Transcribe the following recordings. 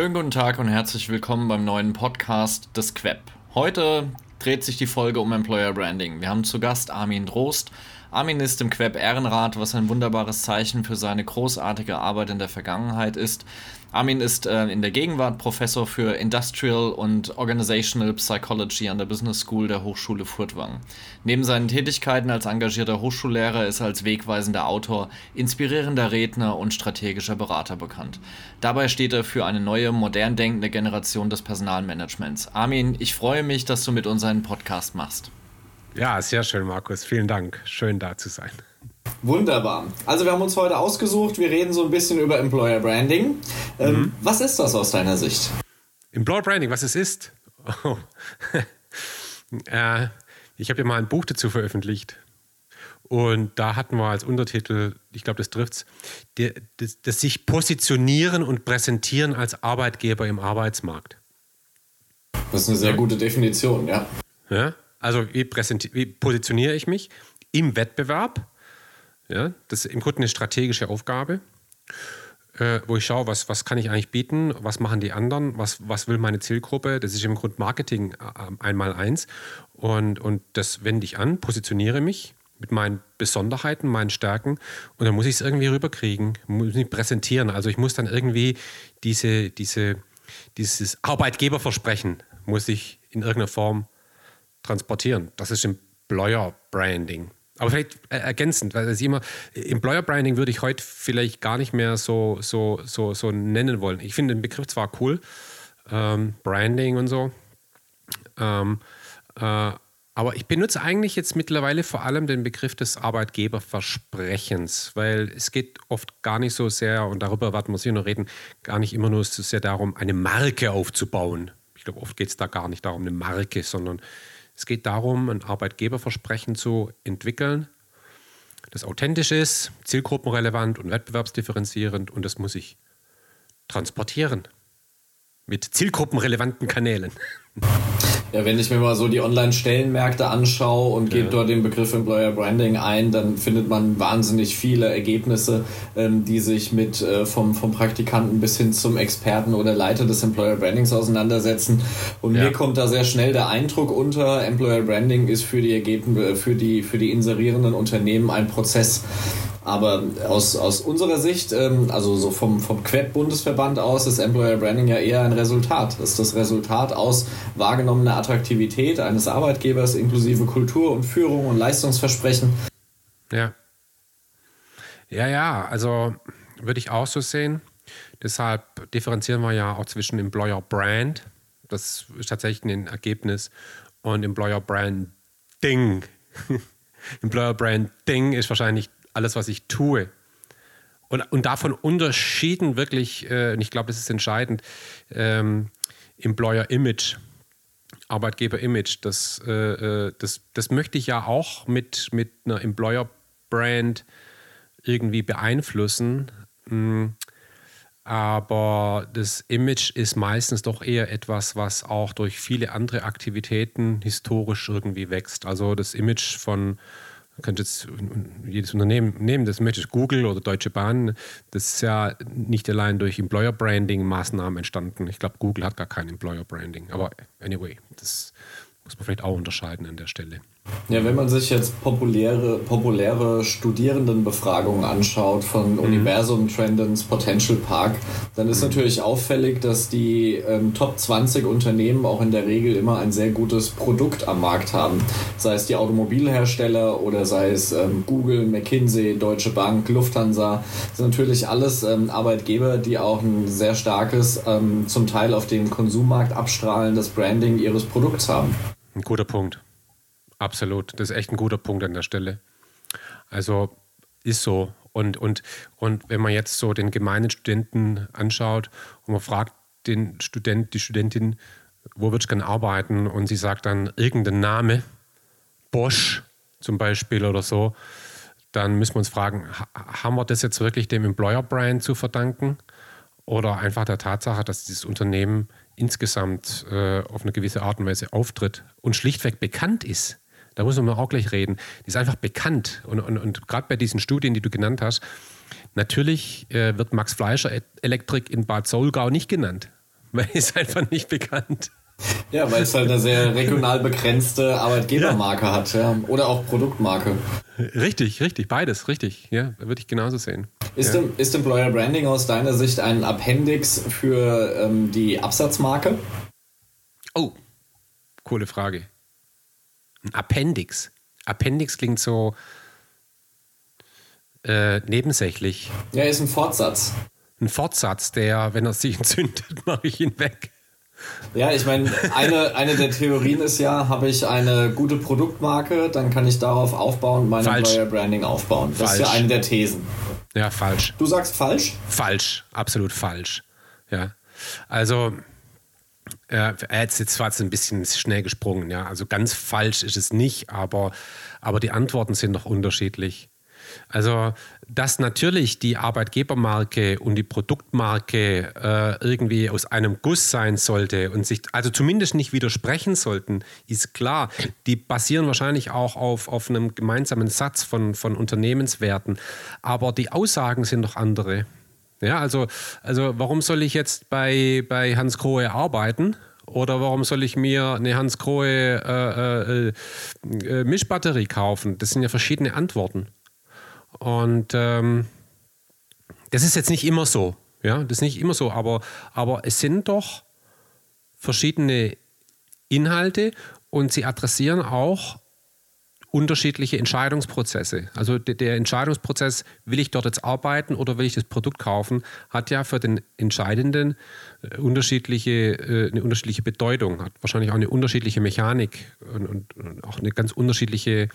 Schönen guten Tag und herzlich willkommen beim neuen Podcast des Queb. Heute dreht sich die Folge um Employer Branding. Wir haben zu Gast Armin Drost. Armin ist im Queb Ehrenrat, was ein wunderbares Zeichen für seine großartige Arbeit in der Vergangenheit ist. Armin ist äh, in der Gegenwart Professor für Industrial und Organizational Psychology an der Business School der Hochschule Furtwangen. Neben seinen Tätigkeiten als engagierter Hochschullehrer ist er als wegweisender Autor, inspirierender Redner und strategischer Berater bekannt. Dabei steht er für eine neue, modern denkende Generation des Personalmanagements. Armin, ich freue mich, dass du mit uns einen Podcast machst. Ja, sehr schön, Markus. Vielen Dank. Schön da zu sein. Wunderbar. Also wir haben uns heute ausgesucht, wir reden so ein bisschen über Employer Branding. Ähm, mhm. Was ist das aus deiner Sicht? Employer Branding, was es ist? Oh. äh, ich habe ja mal ein Buch dazu veröffentlicht. Und da hatten wir als Untertitel, ich glaube, das trifft es, das, das sich positionieren und präsentieren als Arbeitgeber im Arbeitsmarkt. Das ist eine sehr gute Definition, ja. Ja, also wie, wie positioniere ich mich im Wettbewerb ja, das ist im Grunde eine strategische Aufgabe, äh, wo ich schaue, was, was kann ich eigentlich bieten, was machen die anderen, was, was will meine Zielgruppe. Das ist im Grunde Marketing äh, einmal eins. Und, und das wende ich an, positioniere mich mit meinen Besonderheiten, meinen Stärken und dann muss ich es irgendwie rüberkriegen, muss mich präsentieren. Also ich muss dann irgendwie diese, diese, dieses Arbeitgeberversprechen muss ich in irgendeiner Form transportieren. Das ist Employer Branding. Aber vielleicht äh, ergänzend, weil das immer, Employer Branding würde ich heute vielleicht gar nicht mehr so, so, so, so nennen wollen. Ich finde den Begriff zwar cool, ähm, Branding und so, ähm, äh, aber ich benutze eigentlich jetzt mittlerweile vor allem den Begriff des Arbeitgeberversprechens, weil es geht oft gar nicht so sehr, und darüber werden wir sicher noch reden, gar nicht immer nur so sehr darum, eine Marke aufzubauen. Ich glaube, oft geht es da gar nicht darum, eine Marke, sondern es geht darum, ein Arbeitgeberversprechen zu entwickeln, das authentisch ist, zielgruppenrelevant und wettbewerbsdifferenzierend und das muss ich transportieren mit zielgruppenrelevanten Kanälen. Ja, wenn ich mir mal so die Online-Stellenmärkte anschaue und gebe ja. dort den Begriff Employer Branding ein, dann findet man wahnsinnig viele Ergebnisse, ähm, die sich mit äh, vom, vom Praktikanten bis hin zum Experten oder Leiter des Employer Brandings auseinandersetzen. Und ja. mir kommt da sehr schnell der Eindruck unter, Employer Branding ist für die Ergebnisse, für die, für die inserierenden Unternehmen ein Prozess. Aber aus, aus unserer Sicht, ähm, also so vom, vom Queb-Bundesverband aus, ist Employer Branding ja eher ein Resultat. Das ist das Resultat aus wahrgenommener Attraktivität eines Arbeitgebers inklusive Kultur und Führung und Leistungsversprechen. Ja. Ja, ja, also würde ich auch so sehen. Deshalb differenzieren wir ja auch zwischen Employer Brand, das ist tatsächlich ein Ergebnis, und Employer Brand Ding. Employer Brand Ding ist wahrscheinlich alles, was ich tue. Und, und davon unterschieden wirklich, äh, und ich glaube, das ist entscheidend, ähm, Employer Image, Arbeitgeber Image, das, äh, äh, das, das möchte ich ja auch mit, mit einer Employer Brand irgendwie beeinflussen. Mhm. Aber das Image ist meistens doch eher etwas, was auch durch viele andere Aktivitäten historisch irgendwie wächst. Also das Image von, könnte jetzt jedes Unternehmen nehmen, das möchte Google oder Deutsche Bahn, das ist ja nicht allein durch Employer Branding Maßnahmen entstanden. Ich glaube, Google hat gar kein Employer Branding. Aber anyway, das muss man vielleicht auch unterscheiden an der Stelle. Ja, wenn man sich jetzt populäre, populäre Studierendenbefragungen anschaut von mhm. Universum, Trendens, Potential Park, dann ist mhm. natürlich auffällig, dass die ähm, Top 20 Unternehmen auch in der Regel immer ein sehr gutes Produkt am Markt haben. Sei es die Automobilhersteller oder sei es ähm, Google, McKinsey, Deutsche Bank, Lufthansa. Das sind natürlich alles ähm, Arbeitgeber, die auch ein sehr starkes, ähm, zum Teil auf den Konsummarkt abstrahlendes Branding ihres Produkts haben. Ein guter Punkt. Absolut. Das ist echt ein guter Punkt an der Stelle. Also ist so. Und, und, und wenn man jetzt so den gemeinen Studenten anschaut und man fragt den Student, die Studentin, wo würdest du gerne arbeiten? Und sie sagt dann irgendeinen Name, Bosch zum Beispiel oder so, dann müssen wir uns fragen, haben wir das jetzt wirklich dem Employer Brand zu verdanken? Oder einfach der Tatsache, dass dieses Unternehmen insgesamt äh, auf eine gewisse Art und Weise auftritt und schlichtweg bekannt ist? Da muss man auch gleich reden, die ist einfach bekannt. Und, und, und gerade bei diesen Studien, die du genannt hast, natürlich äh, wird Max Fleischer Elektrik in Bad Solgau nicht genannt. weil ist einfach nicht bekannt. Ja, weil es halt eine sehr regional begrenzte Arbeitgebermarke ja. hat, ja. Oder auch Produktmarke. Richtig, richtig, beides, richtig. Ja, würde ich genauso sehen. Ist, ja. ist Employer Branding aus deiner Sicht ein Appendix für ähm, die Absatzmarke? Oh, coole Frage. Ein Appendix. Appendix klingt so äh, nebensächlich. Ja, ist ein Fortsatz. Ein Fortsatz, der, wenn er sich entzündet, mache ich ihn weg. Ja, ich meine, eine, eine der Theorien ist ja, habe ich eine gute Produktmarke, dann kann ich darauf aufbauen und mein falsch. Employer Branding aufbauen. Das falsch. ist ja eine der Thesen. Ja, falsch. Du sagst falsch? Falsch, absolut falsch. Ja. Also, äh, jetzt, war es ein bisschen schnell gesprungen, ja. Also ganz falsch ist es nicht, aber, aber die Antworten sind doch unterschiedlich. Also, dass natürlich die Arbeitgebermarke und die Produktmarke äh, irgendwie aus einem Guss sein sollte und sich, also zumindest nicht widersprechen sollten, ist klar. Die basieren wahrscheinlich auch auf, auf einem gemeinsamen Satz von, von Unternehmenswerten. Aber die Aussagen sind doch andere. Ja, also, also warum soll ich jetzt bei, bei Hans Grohe arbeiten? Oder warum soll ich mir eine Hans Grohe äh, äh, äh, Mischbatterie kaufen? Das sind ja verschiedene Antworten. Und ähm, das ist jetzt nicht immer so. Ja, das ist nicht immer so, aber, aber es sind doch verschiedene Inhalte und sie adressieren auch unterschiedliche Entscheidungsprozesse. Also der Entscheidungsprozess, will ich dort jetzt arbeiten oder will ich das Produkt kaufen, hat ja für den Entscheidenden äh, unterschiedliche, äh, eine unterschiedliche Bedeutung, hat wahrscheinlich auch eine unterschiedliche Mechanik und, auch eine ganz unterschiedliche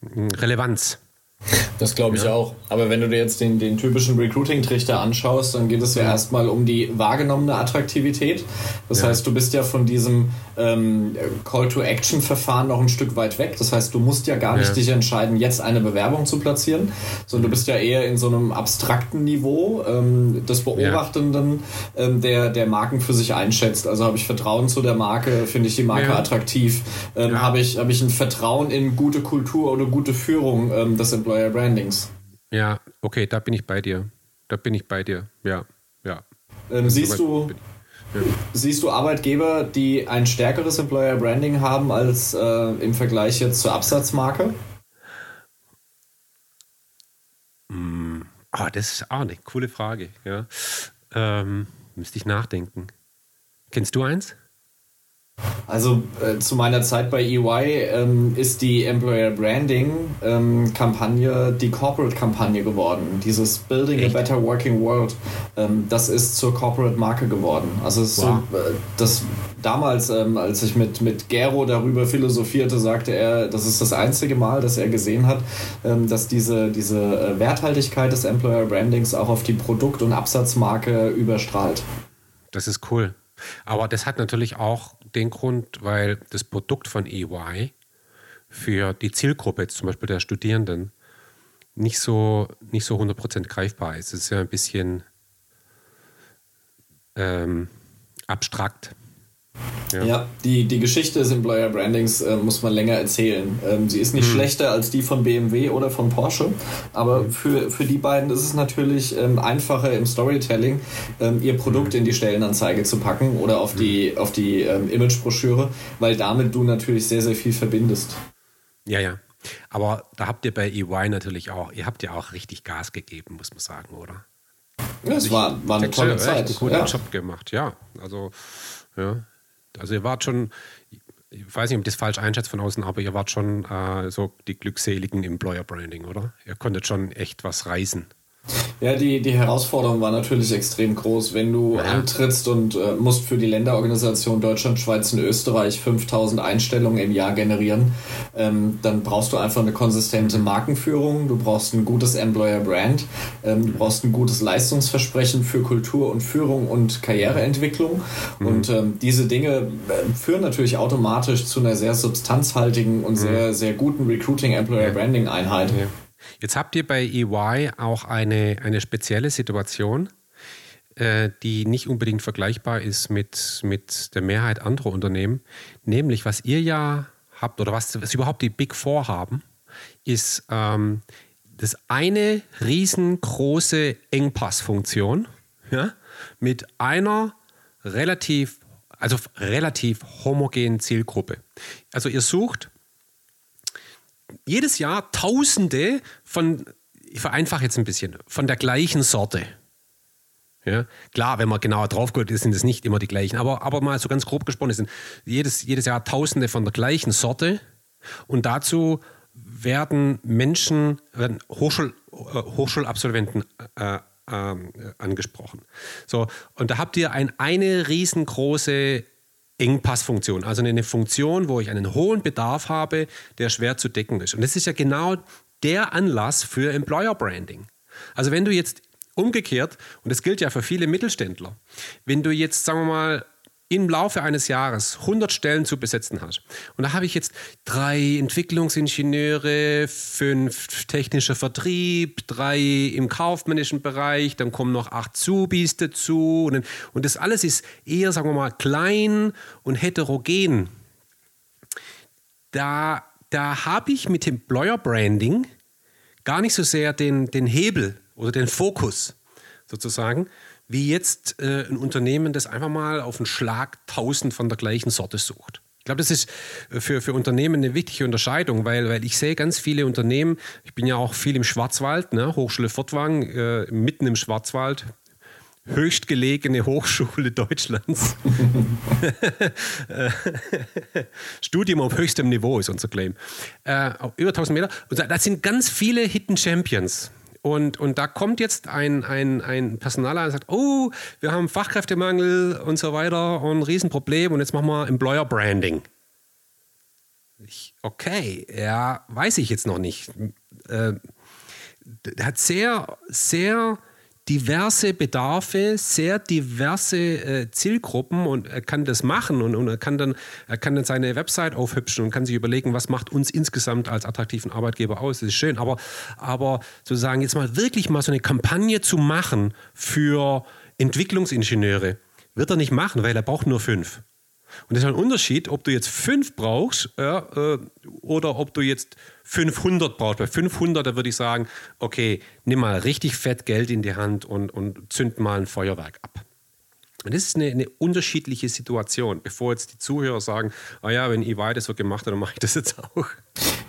hm, Relevanz. Das glaube ich ja. auch. Aber wenn du dir jetzt den, den typischen Recruiting-Trichter anschaust, dann geht es ja, ja. erstmal um die wahrgenommene Attraktivität. Das ja. heißt, du bist ja von diesem ähm, Call-to-Action-Verfahren noch ein Stück weit weg. Das heißt, du musst ja gar nicht dich entscheiden, jetzt eine Bewerbung zu platzieren, sondern du bist ja eher in so einem abstrakten Niveau ähm, des Beobachtenden, ähm, der, der Marken für sich einschätzt. Also habe ich Vertrauen zu der Marke, finde ich die Marke attraktiv, ähm, habe ich, hab ich ein Vertrauen in gute Kultur oder gute Führung ähm, des Employer Brandings. Ja, okay, da bin ich bei dir. Da bin ich bei dir. Ja, ja. Ähm, siehst du, ja. siehst du Arbeitgeber, die ein stärkeres Employer Branding haben als äh, im Vergleich jetzt zur Absatzmarke? Mm, oh, das ist auch eine coole Frage. Ja. Ähm, müsste ich nachdenken. Kennst du eins? Also äh, zu meiner Zeit bei EY ähm, ist die Employer Branding ähm, Kampagne die Corporate Kampagne geworden. Dieses Building Echt? a Better Working World, ähm, das ist zur Corporate Marke geworden. Also wow. so, äh, das damals, ähm, als ich mit, mit Gero darüber philosophierte, sagte er, das ist das einzige Mal, dass er gesehen hat, ähm, dass diese, diese äh, Werthaltigkeit des Employer Brandings auch auf die Produkt- und Absatzmarke überstrahlt. Das ist cool. Aber das hat natürlich auch den Grund, weil das Produkt von EY für die Zielgruppe, zum Beispiel der Studierenden, nicht so, nicht so 100% greifbar ist. Es ist ja ein bisschen ähm, abstrakt. Ja. ja, die, die Geschichte des Employer Brandings äh, muss man länger erzählen. Ähm, sie ist nicht mhm. schlechter als die von BMW oder von Porsche, aber mhm. für, für die beiden ist es natürlich ähm, einfacher im Storytelling, ähm, ihr Produkt mhm. in die Stellenanzeige zu packen oder auf die, mhm. auf die ähm, Imagebroschüre, weil damit du natürlich sehr, sehr viel verbindest. Ja, ja. Aber da habt ihr bei EY natürlich auch, ihr habt ja auch richtig Gas gegeben, muss man sagen, oder? Ja, es war, war eine tolle Zeit. Einen guten ja. Job gemacht, ja. Also, ja, also ihr wart schon, ich weiß nicht, ob ich das falsch einschätze von außen, aber ihr wart schon äh, so die Glückseligen Employer Branding, oder? Ihr konntet schon echt was reißen. Ja, die, die Herausforderung war natürlich extrem groß. Wenn du ja. antrittst und äh, musst für die Länderorganisation Deutschland, Schweiz und Österreich 5000 Einstellungen im Jahr generieren, ähm, dann brauchst du einfach eine konsistente Markenführung, du brauchst ein gutes Employer Brand, ähm, du brauchst ein gutes Leistungsversprechen für Kultur und Führung und Karriereentwicklung. Mhm. Und ähm, diese Dinge äh, führen natürlich automatisch zu einer sehr substanzhaltigen und mhm. sehr, sehr guten Recruiting Employer Branding Einheit. Ja. Jetzt habt ihr bei EY auch eine, eine spezielle Situation, äh, die nicht unbedingt vergleichbar ist mit, mit der Mehrheit anderer Unternehmen. Nämlich, was ihr ja habt oder was, was überhaupt die Big Four haben, ist ähm, das eine riesengroße Engpassfunktion ja, mit einer relativ, also relativ homogenen Zielgruppe. Also ihr sucht jedes Jahr Tausende von, ich vereinfache jetzt ein bisschen, von der gleichen Sorte. Ja, klar, wenn man genauer drauf guckt, sind es nicht immer die gleichen, aber, aber mal so ganz grob gesprochen, sind jedes, jedes Jahr Tausende von der gleichen Sorte und dazu werden Menschen, werden Hochschul, äh, Hochschulabsolventen äh, äh, angesprochen. So, und da habt ihr ein, eine riesengroße Engpassfunktion, also eine Funktion, wo ich einen hohen Bedarf habe, der schwer zu decken ist. Und das ist ja genau der Anlass für Employer Branding. Also wenn du jetzt umgekehrt, und das gilt ja für viele Mittelständler, wenn du jetzt, sagen wir mal, im Laufe eines Jahres 100 Stellen zu besetzen hast. Und da habe ich jetzt drei Entwicklungsingenieure, fünf technischer Vertrieb, drei im kaufmännischen Bereich, dann kommen noch acht Zubis dazu. Und, und das alles ist eher, sagen wir mal, klein und heterogen. Da, da habe ich mit Employer Branding gar nicht so sehr den, den Hebel oder den Fokus sozusagen, wie jetzt äh, ein Unternehmen, das einfach mal auf einen Schlag tausend von der gleichen Sorte sucht. Ich glaube, das ist äh, für, für Unternehmen eine wichtige Unterscheidung, weil, weil ich sehe ganz viele Unternehmen, ich bin ja auch viel im Schwarzwald, ne, Hochschule Fortwang, äh, mitten im Schwarzwald, höchstgelegene Hochschule Deutschlands. Studium auf höchstem Niveau ist unser Claim. Äh, über 1000 Meter. Und da sind ganz viele Hidden Champions. Und, und da kommt jetzt ein, ein, ein Personaler und sagt, oh, wir haben Fachkräftemangel und so weiter und ein Riesenproblem und jetzt machen wir Employer Branding. Ich, okay, ja, weiß ich jetzt noch nicht. Äh, hat sehr, sehr diverse Bedarfe, sehr diverse äh, Zielgruppen und er kann das machen und, und, er, kann dann, er kann dann seine Website aufhübschen und kann sich überlegen, was macht uns insgesamt als attraktiven Arbeitgeber aus. Das ist schön, aber, aber sozusagen jetzt mal wirklich mal so eine Kampagne zu machen für Entwicklungsingenieure, wird er nicht machen, weil er braucht nur fünf. Und das ist ein Unterschied, ob du jetzt fünf brauchst ja, äh, oder ob du jetzt 500 brauchst. Bei 500, da würde ich sagen, okay, nimm mal richtig fett Geld in die Hand und, und zünd mal ein Feuerwerk ab. Und das ist eine, eine, unterschiedliche Situation, bevor jetzt die Zuhörer sagen, ah ja, wenn EY das so gemacht hat, dann mache ich das jetzt auch.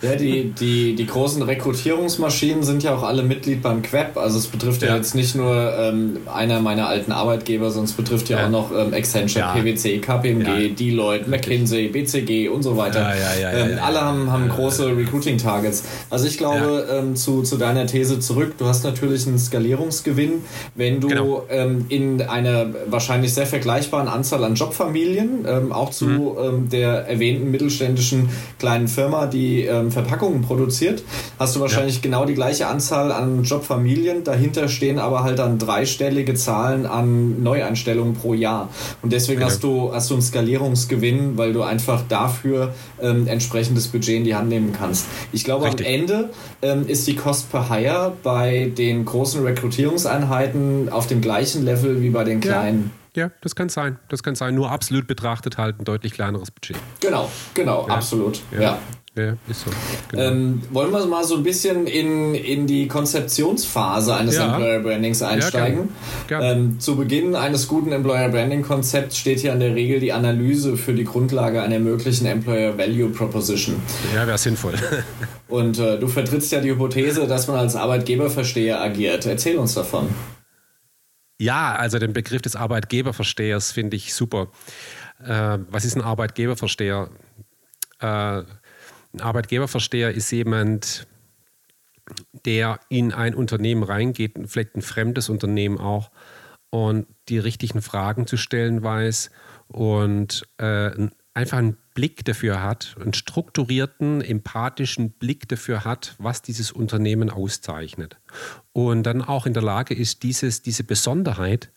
Ja, die, die, die großen Rekrutierungsmaschinen sind ja auch alle Mitglied beim Queb. Also es betrifft ja, ja jetzt nicht nur ähm, einer meiner alten Arbeitgeber, sondern es betrifft ja, ja. auch noch ähm, Accenture, ja. PwC, KPMG, Deloitte, McKinsey, BCG und so weiter. Ähm, alle haben, haben große Recruiting-Targets. Also ich glaube, ähm, zu, zu deiner These zurück, du hast natürlich einen Skalierungsgewinn, wenn du genau. Ähm, in einer wahrscheinlich sehr vergleichbaren Anzahl an Jobfamilien, ähm, auch zu mhm. der erwähnten mittelständischen kleinen Firma, die ähm, Verpackungen produziert, hast du wahrscheinlich ja. genau die gleiche Anzahl an Jobfamilien. Dahinter stehen aber halt dann dreistellige Zahlen an Neueinstellungen pro Jahr. Und deswegen ja. hast, du, hast du einen Skalierungsgewinn, weil du einfach dafür ähm, entsprechendes Budget in die Hand nehmen kannst. Ich glaube, Richtig. am Ende ähm, ist die Cost per Hire bei den großen Rekrutierungseinheiten auf dem gleichen Level wie bei den kleinen. Ja. Ja, das kann sein. Das kann sein. Nur absolut betrachtet halt ein deutlich kleineres Budget. Genau, genau, ja. absolut. Ja. ja. Ja, ist so. Genau. Ähm, wollen wir mal so ein bisschen in, in die Konzeptionsphase eines ja. Employer Brandings einsteigen? Ja, gerne. Ähm, zu Beginn eines guten Employer Branding Konzepts steht hier in der Regel die Analyse für die Grundlage einer möglichen Employer Value Proposition. Ja, wäre sinnvoll. Und äh, du vertrittst ja die Hypothese, dass man als Arbeitgeberversteher agiert. Erzähl uns davon. Ja, also den Begriff des Arbeitgeberverstehers finde ich super. Äh, was ist ein Arbeitgeberversteher? Äh, ein Arbeitgeberversteher ist jemand, der in ein Unternehmen reingeht, vielleicht ein fremdes Unternehmen auch, und die richtigen Fragen zu stellen weiß und äh, einfach einen Blick dafür hat, einen strukturierten, empathischen Blick dafür hat, was dieses Unternehmen auszeichnet. Und dann auch in der Lage ist, dieses, diese Besonderheit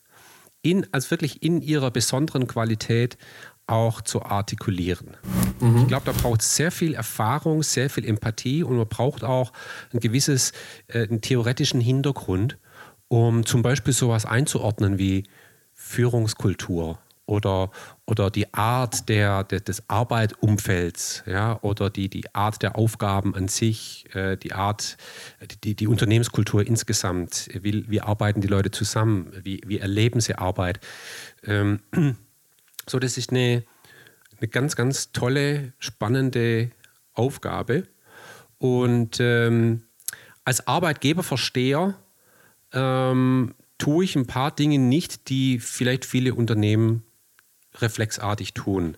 in, als wirklich in ihrer besonderen Qualität auch zu artikulieren. Mhm. Ich glaube, da braucht es sehr viel Erfahrung, sehr viel Empathie und man braucht auch ein gewisses, äh, einen theoretischen Hintergrund, um zum Beispiel sowas einzuordnen wie Führungskultur oder, oder die Art der, der, des Arbeitumfelds ja, oder die, die Art der Aufgaben an sich, äh, die Art, die, die Unternehmenskultur insgesamt, wie, wie arbeiten die Leute zusammen, wie, wie erleben sie Arbeit. Ähm, So, das ist eine, eine ganz, ganz tolle, spannende Aufgabe. Und ähm, als Arbeitgeberversteher ähm, tue ich ein paar Dinge nicht, die vielleicht viele Unternehmen reflexartig tun.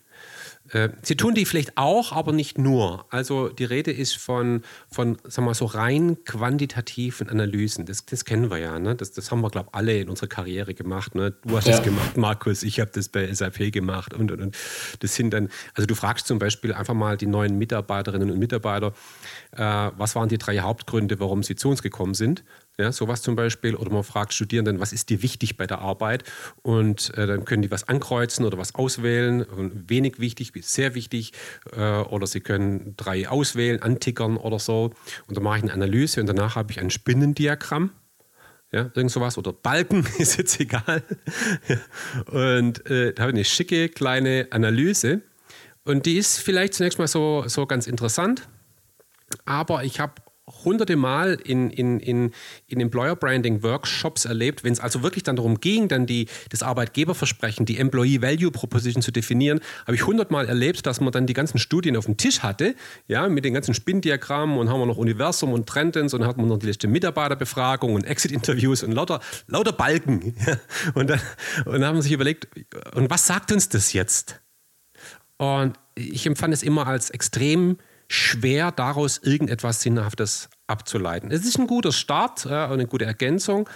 Äh, sie tun die vielleicht auch, aber nicht nur. Also die Rede ist von, von sagen wir so rein quantitativen Analysen. Das, das kennen wir ja. Ne? Das, das haben wir, glaube ich, alle in unserer Karriere gemacht. Ne? Du hast ja. das gemacht, Markus, ich habe das bei SAP gemacht und, und, und. Das sind dann, also du fragst zum Beispiel einfach mal die neuen Mitarbeiterinnen und Mitarbeiter, äh, was waren die drei Hauptgründe, warum sie zu uns gekommen sind? Ja, sowas zum Beispiel. Oder man fragt Studierenden, was ist dir wichtig bei der Arbeit? Und äh, dann können die was ankreuzen oder was auswählen. Wenig wichtig bis sehr wichtig. Äh, oder sie können drei auswählen, antickern oder so. Und dann mache ich eine Analyse und danach habe ich ein Spinnendiagramm. Ja, irgend sowas. Oder Balken, ist jetzt egal. und äh, da habe ich eine schicke kleine Analyse. Und die ist vielleicht zunächst mal so, so ganz interessant. Aber ich habe hunderte Mal in, in, in, in Employer Branding Workshops erlebt, wenn es also wirklich dann darum ging, dann die, das Arbeitgeberversprechen, die Employee Value Proposition zu definieren, habe ich hundertmal erlebt, dass man dann die ganzen Studien auf dem Tisch hatte, ja, mit den ganzen Spinndiagrammen und haben wir noch Universum und Trendens und hat man noch die letzte Mitarbeiterbefragung und Exit-Interviews und lauter, lauter Balken. Und, dann, und dann haben wir sich überlegt, und was sagt uns das jetzt? Und ich empfand es immer als extrem schwer, daraus irgendetwas Sinnhaftes abzuleiten. Es ist ein guter Start, äh, eine gute Ergänzung,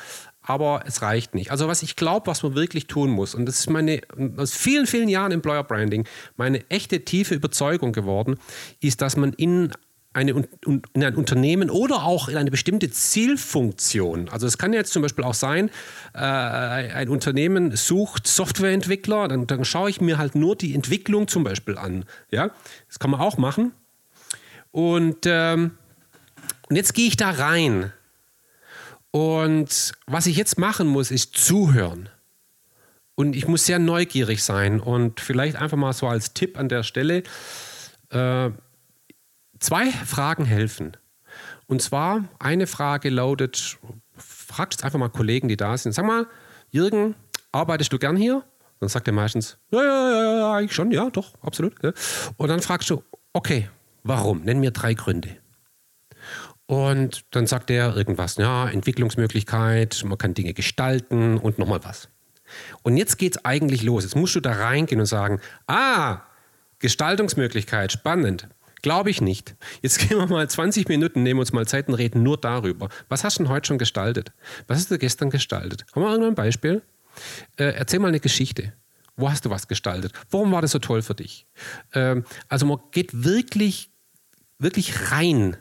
aber es reicht nicht. Also was ich glaube, was man wirklich tun muss, und das ist meine, aus vielen, vielen Jahren Employer Branding, meine echte tiefe Überzeugung geworden, ist, dass man in eine, in ein Unternehmen oder auch in eine bestimmte Zielfunktion. Also es kann jetzt zum Beispiel auch sein, äh, ein Unternehmen sucht Softwareentwickler, dann, dann schaue ich mir halt nur die Entwicklung zum Beispiel an. Ja, das kann man auch machen. Und, ähm, und jetzt gehe ich da rein. Und was ich jetzt machen muss, ist zuhören. Und ich muss sehr neugierig sein. Und vielleicht einfach mal so als Tipp an der Stelle, äh, zwei Fragen helfen. Und zwar, eine Frage lautet, fragt jetzt einfach mal Kollegen, die da sind. Sag mal, Jürgen, arbeitest du gern hier? Dann sagt er meistens, ja, ja, ja, ja, eigentlich schon, ja, doch, absolut. Und dann fragst du, okay, Warum? Nenn mir drei Gründe. Und dann sagt er irgendwas, ja, Entwicklungsmöglichkeit, man kann Dinge gestalten und nochmal was. Und jetzt geht es eigentlich los. Jetzt musst du da reingehen und sagen, ah, Gestaltungsmöglichkeit, spannend. Glaube ich nicht. Jetzt gehen wir mal 20 Minuten, nehmen uns mal Zeit und reden nur darüber. Was hast du denn heute schon gestaltet? Was hast du gestern gestaltet? Haben wir irgendein Beispiel? Äh, erzähl mal eine Geschichte. Wo hast du was gestaltet? Warum war das so toll für dich? Ähm, also man geht wirklich wirklich rein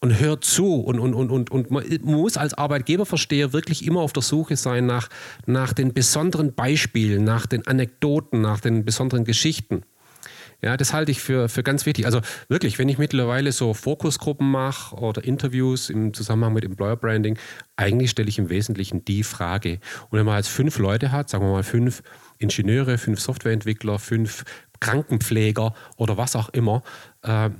und hört zu und, und, und, und, und man muss als Arbeitgeberversteher wirklich immer auf der Suche sein nach, nach den besonderen Beispielen, nach den Anekdoten, nach den besonderen Geschichten. Ja, das halte ich für, für ganz wichtig. Also wirklich, wenn ich mittlerweile so Fokusgruppen mache oder Interviews im Zusammenhang mit Employer Branding, eigentlich stelle ich im Wesentlichen die Frage. Und wenn man jetzt fünf Leute hat, sagen wir mal fünf Ingenieure, fünf Softwareentwickler, fünf Krankenpfleger oder was auch immer, äh,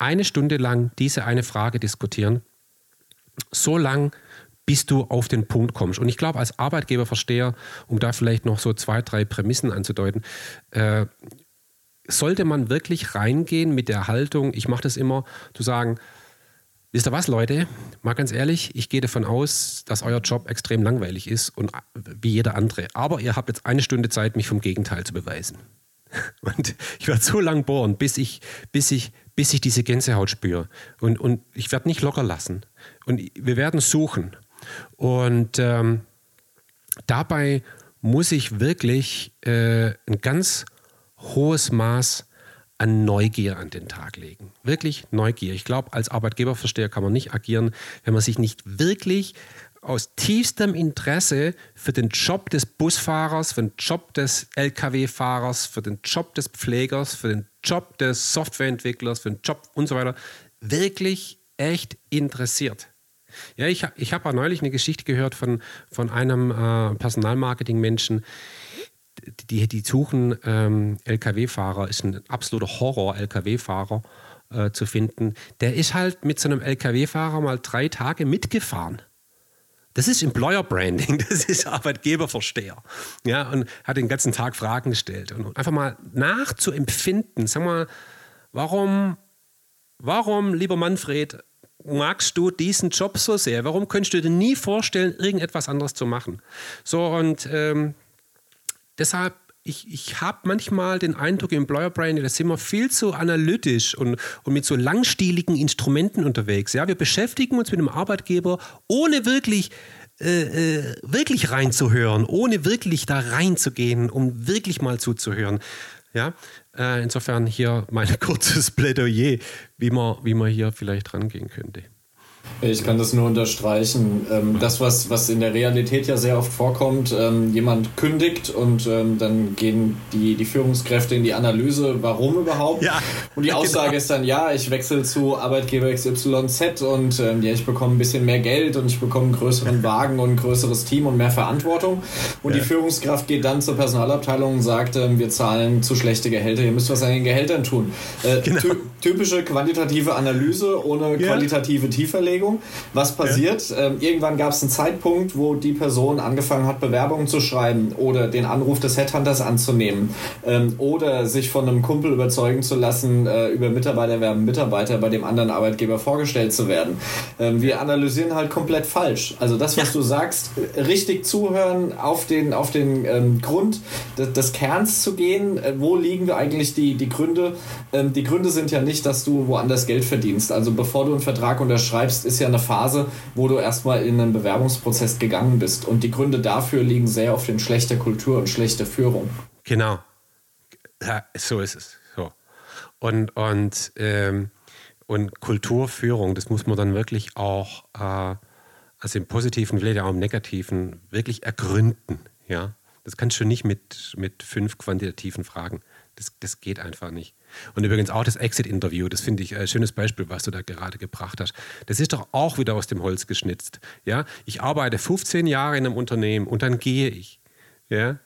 eine Stunde lang diese eine Frage diskutieren, so lang, bis du auf den Punkt kommst. Und ich glaube, als Arbeitgeberversteher, um da vielleicht noch so zwei, drei Prämissen anzudeuten, äh, sollte man wirklich reingehen mit der Haltung, ich mache das immer, zu sagen, wisst ihr was, Leute, mal ganz ehrlich, ich gehe davon aus, dass euer Job extrem langweilig ist und wie jeder andere. Aber ihr habt jetzt eine Stunde Zeit, mich vom Gegenteil zu beweisen. Und ich werde so lange bohren, bis ich, bis ich bis ich diese Gänsehaut spüre. Und, und ich werde nicht locker lassen. Und wir werden suchen. Und ähm, dabei muss ich wirklich äh, ein ganz hohes Maß an Neugier an den Tag legen. Wirklich Neugier. Ich glaube, als Arbeitgeberversteher kann man nicht agieren, wenn man sich nicht wirklich aus tiefstem Interesse für den Job des Busfahrers, für den Job des Lkw-Fahrers, für den Job des Pflegers, für den Job des Softwareentwicklers, für den Job und so weiter, wirklich echt interessiert. Ja, ich, ich habe neulich eine Geschichte gehört von, von einem äh, Personalmarketing-Menschen, die, die suchen ähm, Lkw-Fahrer, ist ein absoluter Horror, Lkw-Fahrer äh, zu finden. Der ist halt mit so einem Lkw-Fahrer mal drei Tage mitgefahren Das ist Employer Branding, das ist Arbeitgeberversteher. Ja, und hat den ganzen Tag Fragen gestellt. Und einfach mal nachzuempfinden, sag mal, warum, warum, lieber Manfred, magst du diesen Job so sehr? Warum könntest du dir nie vorstellen, irgendetwas anderes zu machen? So, und ähm, deshalb ich, ich habe manchmal den Eindruck, im Employer Branding, da sind wir viel zu analytisch und, und mit so langstieligen Instrumenten unterwegs. Ja, wir beschäftigen uns mit dem Arbeitgeber, ohne wirklich, äh, äh, wirklich reinzuhören, ohne wirklich da reinzugehen, um wirklich mal zuzuhören. Ja, äh, insofern hier mein kurzes Plädoyer, wie man, wie man hier vielleicht rangehen könnte. Ich kann das nur unterstreichen. Ähm, das, was, was in der Realität ja sehr oft vorkommt, ähm, jemand kündigt und ähm, dann gehen die, die Führungskräfte in die Analyse, warum überhaupt. Ja, und die Aussage genau. ist dann, ja, ich wechsle zu Arbeitgeber XYZ und ja, ich bekomme ein bisschen mehr Geld und ich bekomme einen größeren Wagen und ein größeres Team und mehr Verantwortung. Und ja. die Führungskraft geht dann zur Personalabteilung und sagt, wir zahlen zu schlechte Gehälter, ihr müsst was an den Gehältern tun. Äh, genau. Typische quantitative Analyse ohne qualitative Tieferlegung. Bewerbung. Was passiert? Ja. Ähm, irgendwann gab es einen Zeitpunkt, wo die Person angefangen hat, Bewerbungen zu schreiben oder den Anruf des Headhunters anzunehmen ähm, oder sich von einem Kumpel überzeugen zu lassen, äh, über Mitarbeiter werden Mitarbeiter bei dem anderen Arbeitgeber vorgestellt zu werden. Ähm, wir analysieren halt komplett falsch. Also das, was ja. du sagst, richtig zuhören, auf den, auf den ähm, Grund des, des, Kerns zu gehen. Äh, wo liegen wir eigentlich die, die Gründe? Ähm, die Gründe sind ja nicht, dass du woanders Geld verdienst. Also bevor du einen Vertrag unterschreibst, ist ja eine Phase, wo du erstmal in einen Bewerbungsprozess gegangen bist. Und die Gründe dafür liegen sehr auf den schlechter Kultur und schlechter Führung. Genau. Ja, so ist es. So. Und, und, ähm, und Kulturführung, das muss man dann wirklich auch, äh, also im Positiven, vielleicht auch im Negativen, wirklich ergründen. Ja? Das kannst du nicht mit, mit fünf quantitativen Fragen. Das, das geht einfach nicht. Und übrigens auch das Exit-Interview, das finde ich ein schönes Beispiel, was du da gerade gebracht hast. Das ist doch auch wieder aus dem Holz geschnitzt. Ja? Ich arbeite 15 Jahre in einem Unternehmen und dann gehe ich. Ja?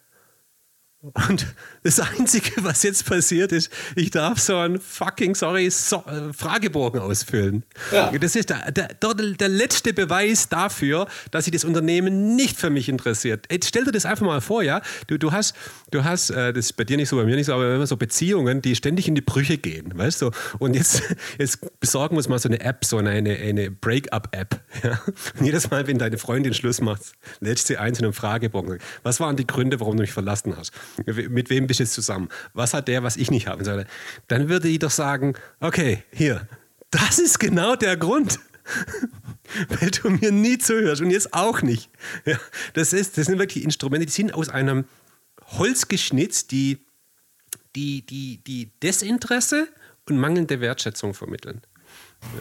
Und das Einzige, was jetzt passiert ist, ich darf so einen fucking, sorry, so, äh, Fragebogen ausfüllen. Ja. Das ist der, der, der, letzte Beweis dafür, dass sich das Unternehmen nicht für mich interessiert. Jetzt stell dir das einfach mal vor, ja. Du, du hast, du hast äh, das ist bei dir nicht so, bei mir nicht so, aber immer so Beziehungen, die ständig in die Brüche gehen, weißt du? Und jetzt, jetzt besorgen wir uns mal so eine App, so eine, eine Break-up-App. Ja? Und jedes Mal, wenn deine Freundin Schluss macht, lädst sie eins in einem Fragebogen. Was waren die Gründe, warum du mich verlassen hast? Mit wem bist du jetzt zusammen? Was hat der, was ich nicht haben soll? Dann würde ich doch sagen, okay, hier, das ist genau der Grund. Weil du mir nie zuhörst und jetzt auch nicht. Ja, das, ist, das sind wirklich Instrumente, die sind aus einem Holz geschnitzt, die, die, die, die Desinteresse und mangelnde Wertschätzung vermitteln.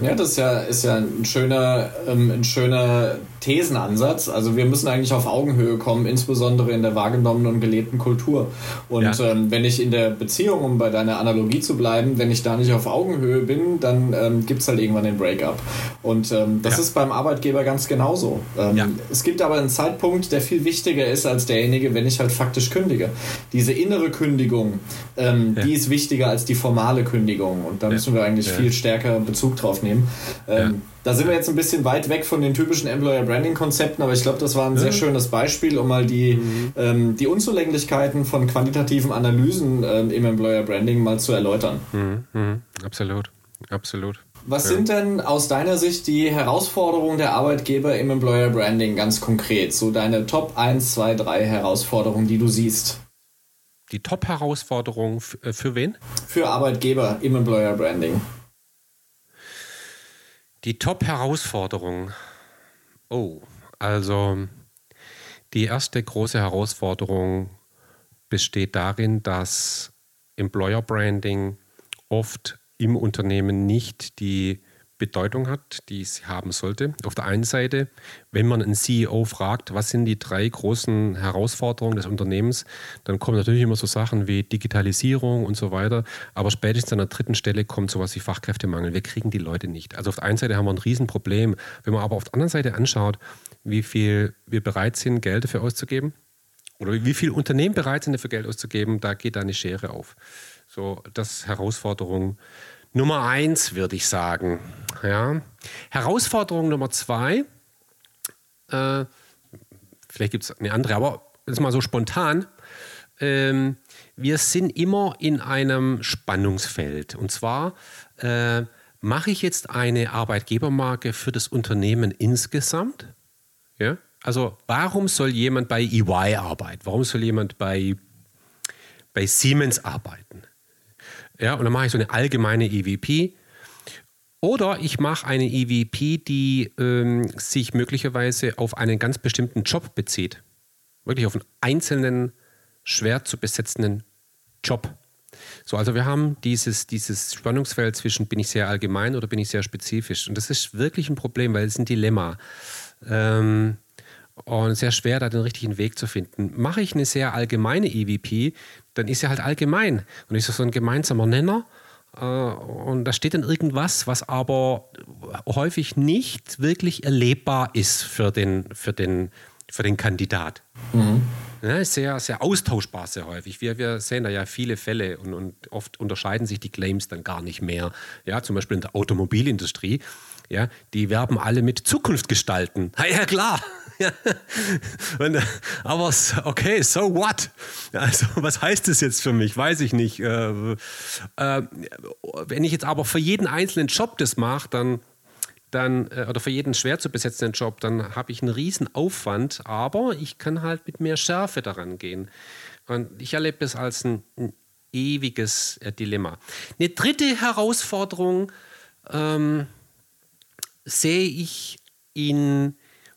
Ja, das ist ja, ist ja ein, schöner, ähm, ein schöner Thesenansatz. Also wir müssen eigentlich auf Augenhöhe kommen, insbesondere in der wahrgenommenen und gelebten Kultur. Und ja. ähm, wenn ich in der Beziehung, um bei deiner Analogie zu bleiben, wenn ich da nicht auf Augenhöhe bin, dann ähm, gibt es halt irgendwann den Breakup. Und ähm, das ja. ist beim Arbeitgeber ganz genauso. Ähm, ja. Es gibt aber einen Zeitpunkt, der viel wichtiger ist als derjenige, wenn ich halt faktisch kündige. Diese innere Kündigung, ähm, die ist wichtiger als die formale Kündigung. Und da müssen wir eigentlich viel stärker Bezug drauf aufnehmen. Da sind wir jetzt ein bisschen weit weg von den typischen Employer Branding Konzepten, aber ich glaube, das war ein sehr schönes Beispiel, um mal die, mhm. ähm, die Unzulänglichkeiten von quantitativen Analysen ähm, im Employer Branding mal zu erläutern. Mhm. Mhm. Absolut, absolut. Was ja. sind denn aus deiner Sicht die Herausforderungen der Arbeitgeber im Employer Branding ganz konkret? So deine Top 1, 2, 3 Herausforderungen, die du siehst? Die Top-Herausforderung äh, für wen? Für Arbeitgeber im Employer Branding. Die Top-Herausforderung. Oh, also die erste große Herausforderung besteht darin, dass Employer Branding oft im Unternehmen nicht die Bedeutung hat, die es haben sollte. Auf der einen Seite, wenn man einen CEO fragt, was sind die drei großen Herausforderungen des Unternehmens, dann kommen natürlich immer so Sachen wie Digitalisierung und so weiter. Aber spätestens an der dritten Stelle kommt sowas wie Fachkräftemangel. Wir kriegen die Leute nicht. Also auf der einen Seite haben wir ein Riesenproblem. Wenn man aber auf der anderen Seite anschaut, wie viel wir bereit sind, Geld dafür auszugeben, oder wie viel Unternehmen bereit sind, dafür Geld auszugeben, da geht eine Schere auf. So, das Herausforderung Nummer eins, würde ich sagen. Ja. Herausforderung Nummer zwei äh, vielleicht gibt es eine andere, aber jetzt mal so spontan. Ähm, wir sind immer in einem Spannungsfeld. Und zwar äh, mache ich jetzt eine Arbeitgebermarke für das Unternehmen insgesamt? Ja? Also warum soll jemand bei EY arbeiten? Warum soll jemand bei, bei Siemens arbeiten? Ja, und dann mache ich so eine allgemeine EVP. Oder ich mache eine EVP, die ähm, sich möglicherweise auf einen ganz bestimmten Job bezieht. Wirklich auf einen einzelnen, schwer zu besetzenden Job. So, also wir haben dieses, dieses Spannungsfeld zwischen bin ich sehr allgemein oder bin ich sehr spezifisch. Und das ist wirklich ein Problem, weil es ein Dilemma. Ähm, und sehr schwer, da den richtigen Weg zu finden. Mache ich eine sehr allgemeine EVP, dann ist sie halt allgemein und ist so ein gemeinsamer Nenner. Äh, und da steht dann irgendwas, was aber häufig nicht wirklich erlebbar ist für den, für den, für den Kandidat. Mhm. Ja, sehr, sehr austauschbar, sehr häufig. Wir, wir sehen da ja viele Fälle und, und oft unterscheiden sich die Claims dann gar nicht mehr. Ja, zum Beispiel in der Automobilindustrie. Ja, die werben alle mit Zukunft gestalten. Ja, klar. Und, aber okay, so what? Also, was heißt das jetzt für mich? Weiß ich nicht. Äh, äh, wenn ich jetzt aber für jeden einzelnen Job das mache, dann, dann, äh, oder für jeden schwer zu besetzenden Job, dann habe ich einen riesen Aufwand, aber ich kann halt mit mehr Schärfe daran gehen. Und ich erlebe das als ein, ein ewiges äh, Dilemma. Eine dritte Herausforderung ähm, sehe ich in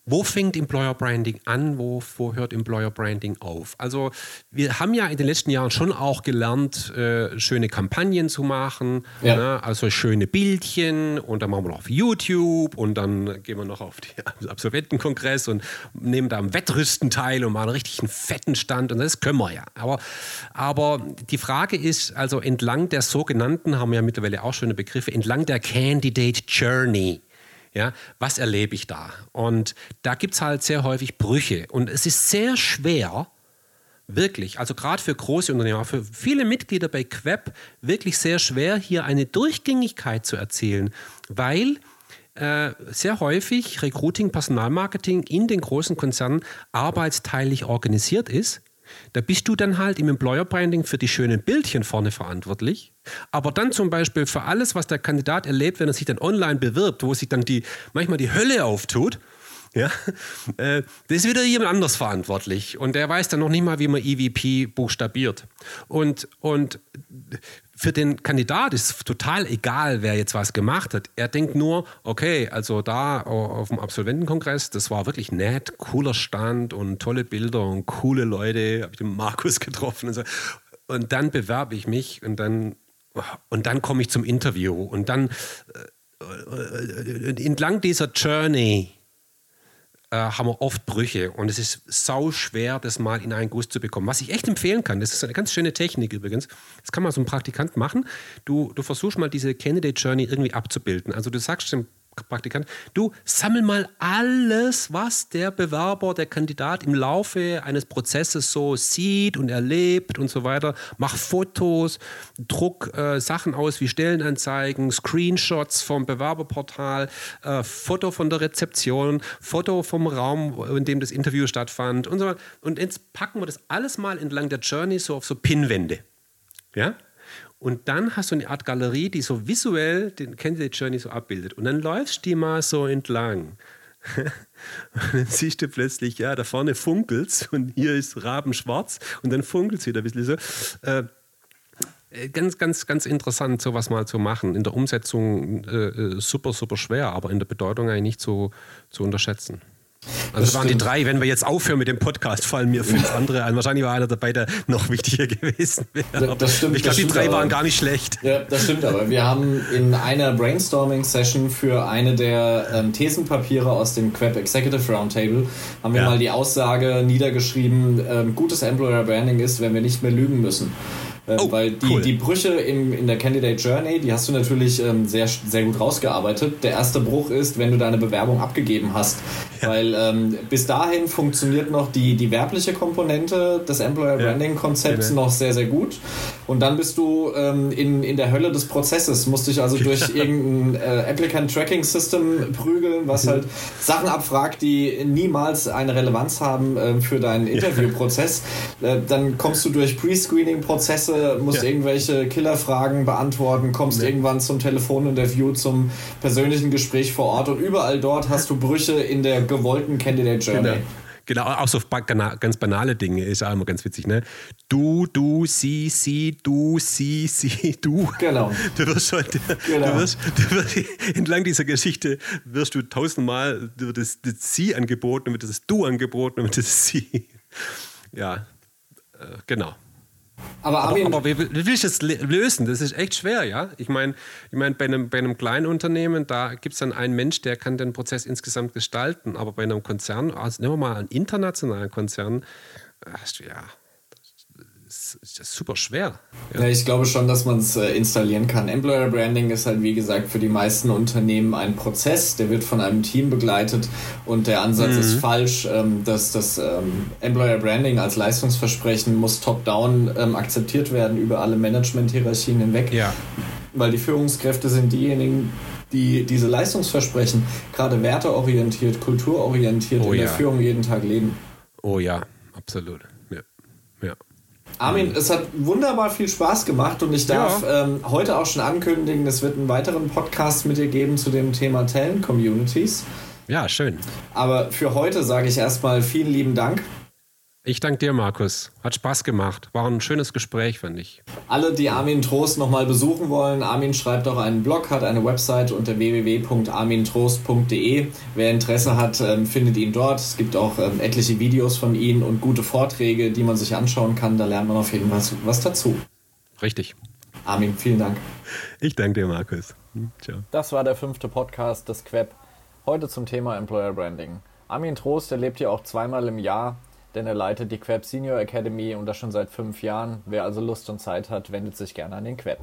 wo fängt Employer Branding an? Wo, wo hört Employer Branding auf? Also wir haben ja in den letzten Jahren schon auch gelernt, äh, schöne Kampagnen zu machen, ja. ne? also schöne Bildchen und dann machen wir noch auf YouTube und dann gehen wir noch auf den Absolventenkongress und nehmen da am Wettrüsten teil und machen richtig einen fetten Stand und das können wir ja. Aber, aber die Frage ist also entlang der sogenannten, haben wir ja mittlerweile auch schöne Begriffe, entlang der Candidate Journey. Ja, was erlebe ich da? Und da gibt es halt sehr häufig Brüche. Und es ist sehr schwer, wirklich, also gerade für große Unternehmer, für viele Mitglieder bei Queb, wirklich sehr schwer, hier eine Durchgängigkeit zu erzielen, weil äh, sehr häufig Recruiting, Personalmarketing in den großen Konzernen arbeitsteilig organisiert ist da bist du dann halt im Employer Branding für die schönen Bildchen vorne verantwortlich. Aber dann zum Beispiel für alles, was der Kandidat erlebt, wenn er sich dann online bewirbt, wo sich dann die, manchmal die Hölle auftut, ja, äh, da ist wieder jemand anders verantwortlich und der weiß dann noch nicht mal, wie man EVP buchstabiert. Und, und für den Kandidat ist total egal, wer jetzt was gemacht hat. Er denkt nur, okay, also da auf dem Absolventenkongress, das war wirklich nett, cooler Stand und tolle Bilder und coole Leute, habe ich den Markus getroffen und so. Und dann bewerbe ich mich und dann, und dann komme ich zum Interview und dann äh, äh entlang dieser Journey äh, haben wir oft Brüche und es ist sau schwer, das mal in einen Guss zu bekommen. Was ich echt empfehlen kann, das ist eine ganz schöne Technik übrigens. Das kann man so ein Praktikant machen. Du, du versuchst mal diese Candidate Journey irgendwie abzubilden. Also du sagst dem Praktikant, du sammel mal alles, was der Bewerber, der Kandidat im Laufe eines Prozesses so sieht und erlebt und so weiter. Mach Fotos, druck äh, Sachen aus wie Stellenanzeigen, Screenshots vom Bewerberportal, äh, Foto von der Rezeption, Foto vom Raum, in dem das Interview stattfand und so weiter. Und jetzt packen wir das alles mal entlang der Journey so auf so Pinwände. Ja? Und dann hast du eine Art Galerie, die so visuell den Candidate Journey so abbildet. Und dann läufst du die mal so entlang. und dann siehst du plötzlich, ja, da vorne funkelt und hier ist Rabenschwarz und dann funkelt es wieder ein bisschen so. Äh, äh, ganz, ganz, ganz interessant, sowas mal zu machen. In der Umsetzung äh, äh super, super schwer, aber in der Bedeutung eigentlich nicht zu, zu unterschätzen. Also das waren die drei. Wenn wir jetzt aufhören mit dem Podcast, fallen mir fünf andere ein. Wahrscheinlich war einer dabei, der noch wichtiger gewesen wäre. Das stimmt, ich glaube, die drei aber, waren gar nicht schlecht. Ja, das stimmt aber. Wir haben in einer Brainstorming-Session für eine der ähm, Thesenpapiere aus dem Queb Executive Roundtable haben wir ja. mal die Aussage niedergeschrieben, ähm, gutes Employer Branding ist, wenn wir nicht mehr lügen müssen. Äh, oh, weil die, cool. die Brüche im, in der Candidate Journey, die hast du natürlich ähm, sehr, sehr gut rausgearbeitet. Der erste Bruch ist, wenn du deine Bewerbung abgegeben hast. Ja. Weil ähm, bis dahin funktioniert noch die, die werbliche Komponente des Employer Branding Konzepts ja. noch sehr, sehr gut. Und dann bist du ähm, in, in der Hölle des Prozesses, musst dich also durch irgendein äh, Applicant Tracking System prügeln, was halt Sachen abfragt, die niemals eine Relevanz haben äh, für deinen Interviewprozess. Äh, dann kommst du durch Pre-Screening-Prozesse, musst ja. irgendwelche Killerfragen beantworten, kommst ja. irgendwann zum Telefoninterview, zum persönlichen Gespräch vor Ort und überall dort hast du Brüche in der gewollten Candidate Journey. Genau. Genau, auch so ganz banale Dinge ist auch immer ganz witzig, ne? Du, du, sie, sie, du, sie, sie, du. Genau. Du wirst schon, genau. du wirst, du wirst, entlang dieser Geschichte wirst du tausendmal wird das, das sie angeboten, wird das du angeboten, wird das sie. Ja, äh, genau. Aber, aber, aber wie, wie willst du das lösen? Das ist echt schwer, ja. Ich meine, ich mein, bei, einem, bei einem kleinen Unternehmen, da gibt es dann einen Mensch, der kann den Prozess insgesamt gestalten. Aber bei einem Konzern, also nehmen wir mal einen internationalen Konzern, hast du ja ist das super schwer. Ja. ja. ich glaube schon, dass man es äh, installieren kann. Employer Branding ist halt, wie gesagt, für die meisten Unternehmen ein Prozess, der wird von einem Team begleitet und der Ansatz mhm. ist falsch, ähm, dass das ähm, Employer Branding als Leistungsversprechen muss top-down ähm, akzeptiert werden über alle Management-Hierarchien hinweg. Ja. Weil die Führungskräfte sind diejenigen, die diese Leistungsversprechen gerade werteorientiert, kulturorientiert oh, in der Führung jeden Tag leben. Oh ja, absolut. Armin, es hat wunderbar viel Spaß gemacht und ich darf ja. ähm, heute auch schon ankündigen, es wird einen weiteren Podcast mit dir geben zu dem Thema Talent Communities. Ja, schön. Aber für heute sage ich erstmal vielen lieben Dank. Ich danke dir, Markus. Hat Spaß gemacht. War ein schönes Gespräch, fand ich. Alle, die Armin Trost nochmal besuchen wollen, Armin schreibt auch einen Blog, hat eine Website unter www.armintrost.de. Wer Interesse hat, ähm, findet ihn dort. Es gibt auch ähm, etliche Videos von ihm und gute Vorträge, die man sich anschauen kann. Da lernt man auf jeden Fall was dazu. Richtig. Armin, vielen Dank. Ich danke dir, Markus. Hm, ciao. Das war der fünfte Podcast des Queb. Heute zum Thema Employer Branding. Armin Trost erlebt hier auch zweimal im Jahr denn er leitet die Queb Senior Academy und das schon seit fünf Jahren. Wer also Lust und Zeit hat, wendet sich gerne an den Queb.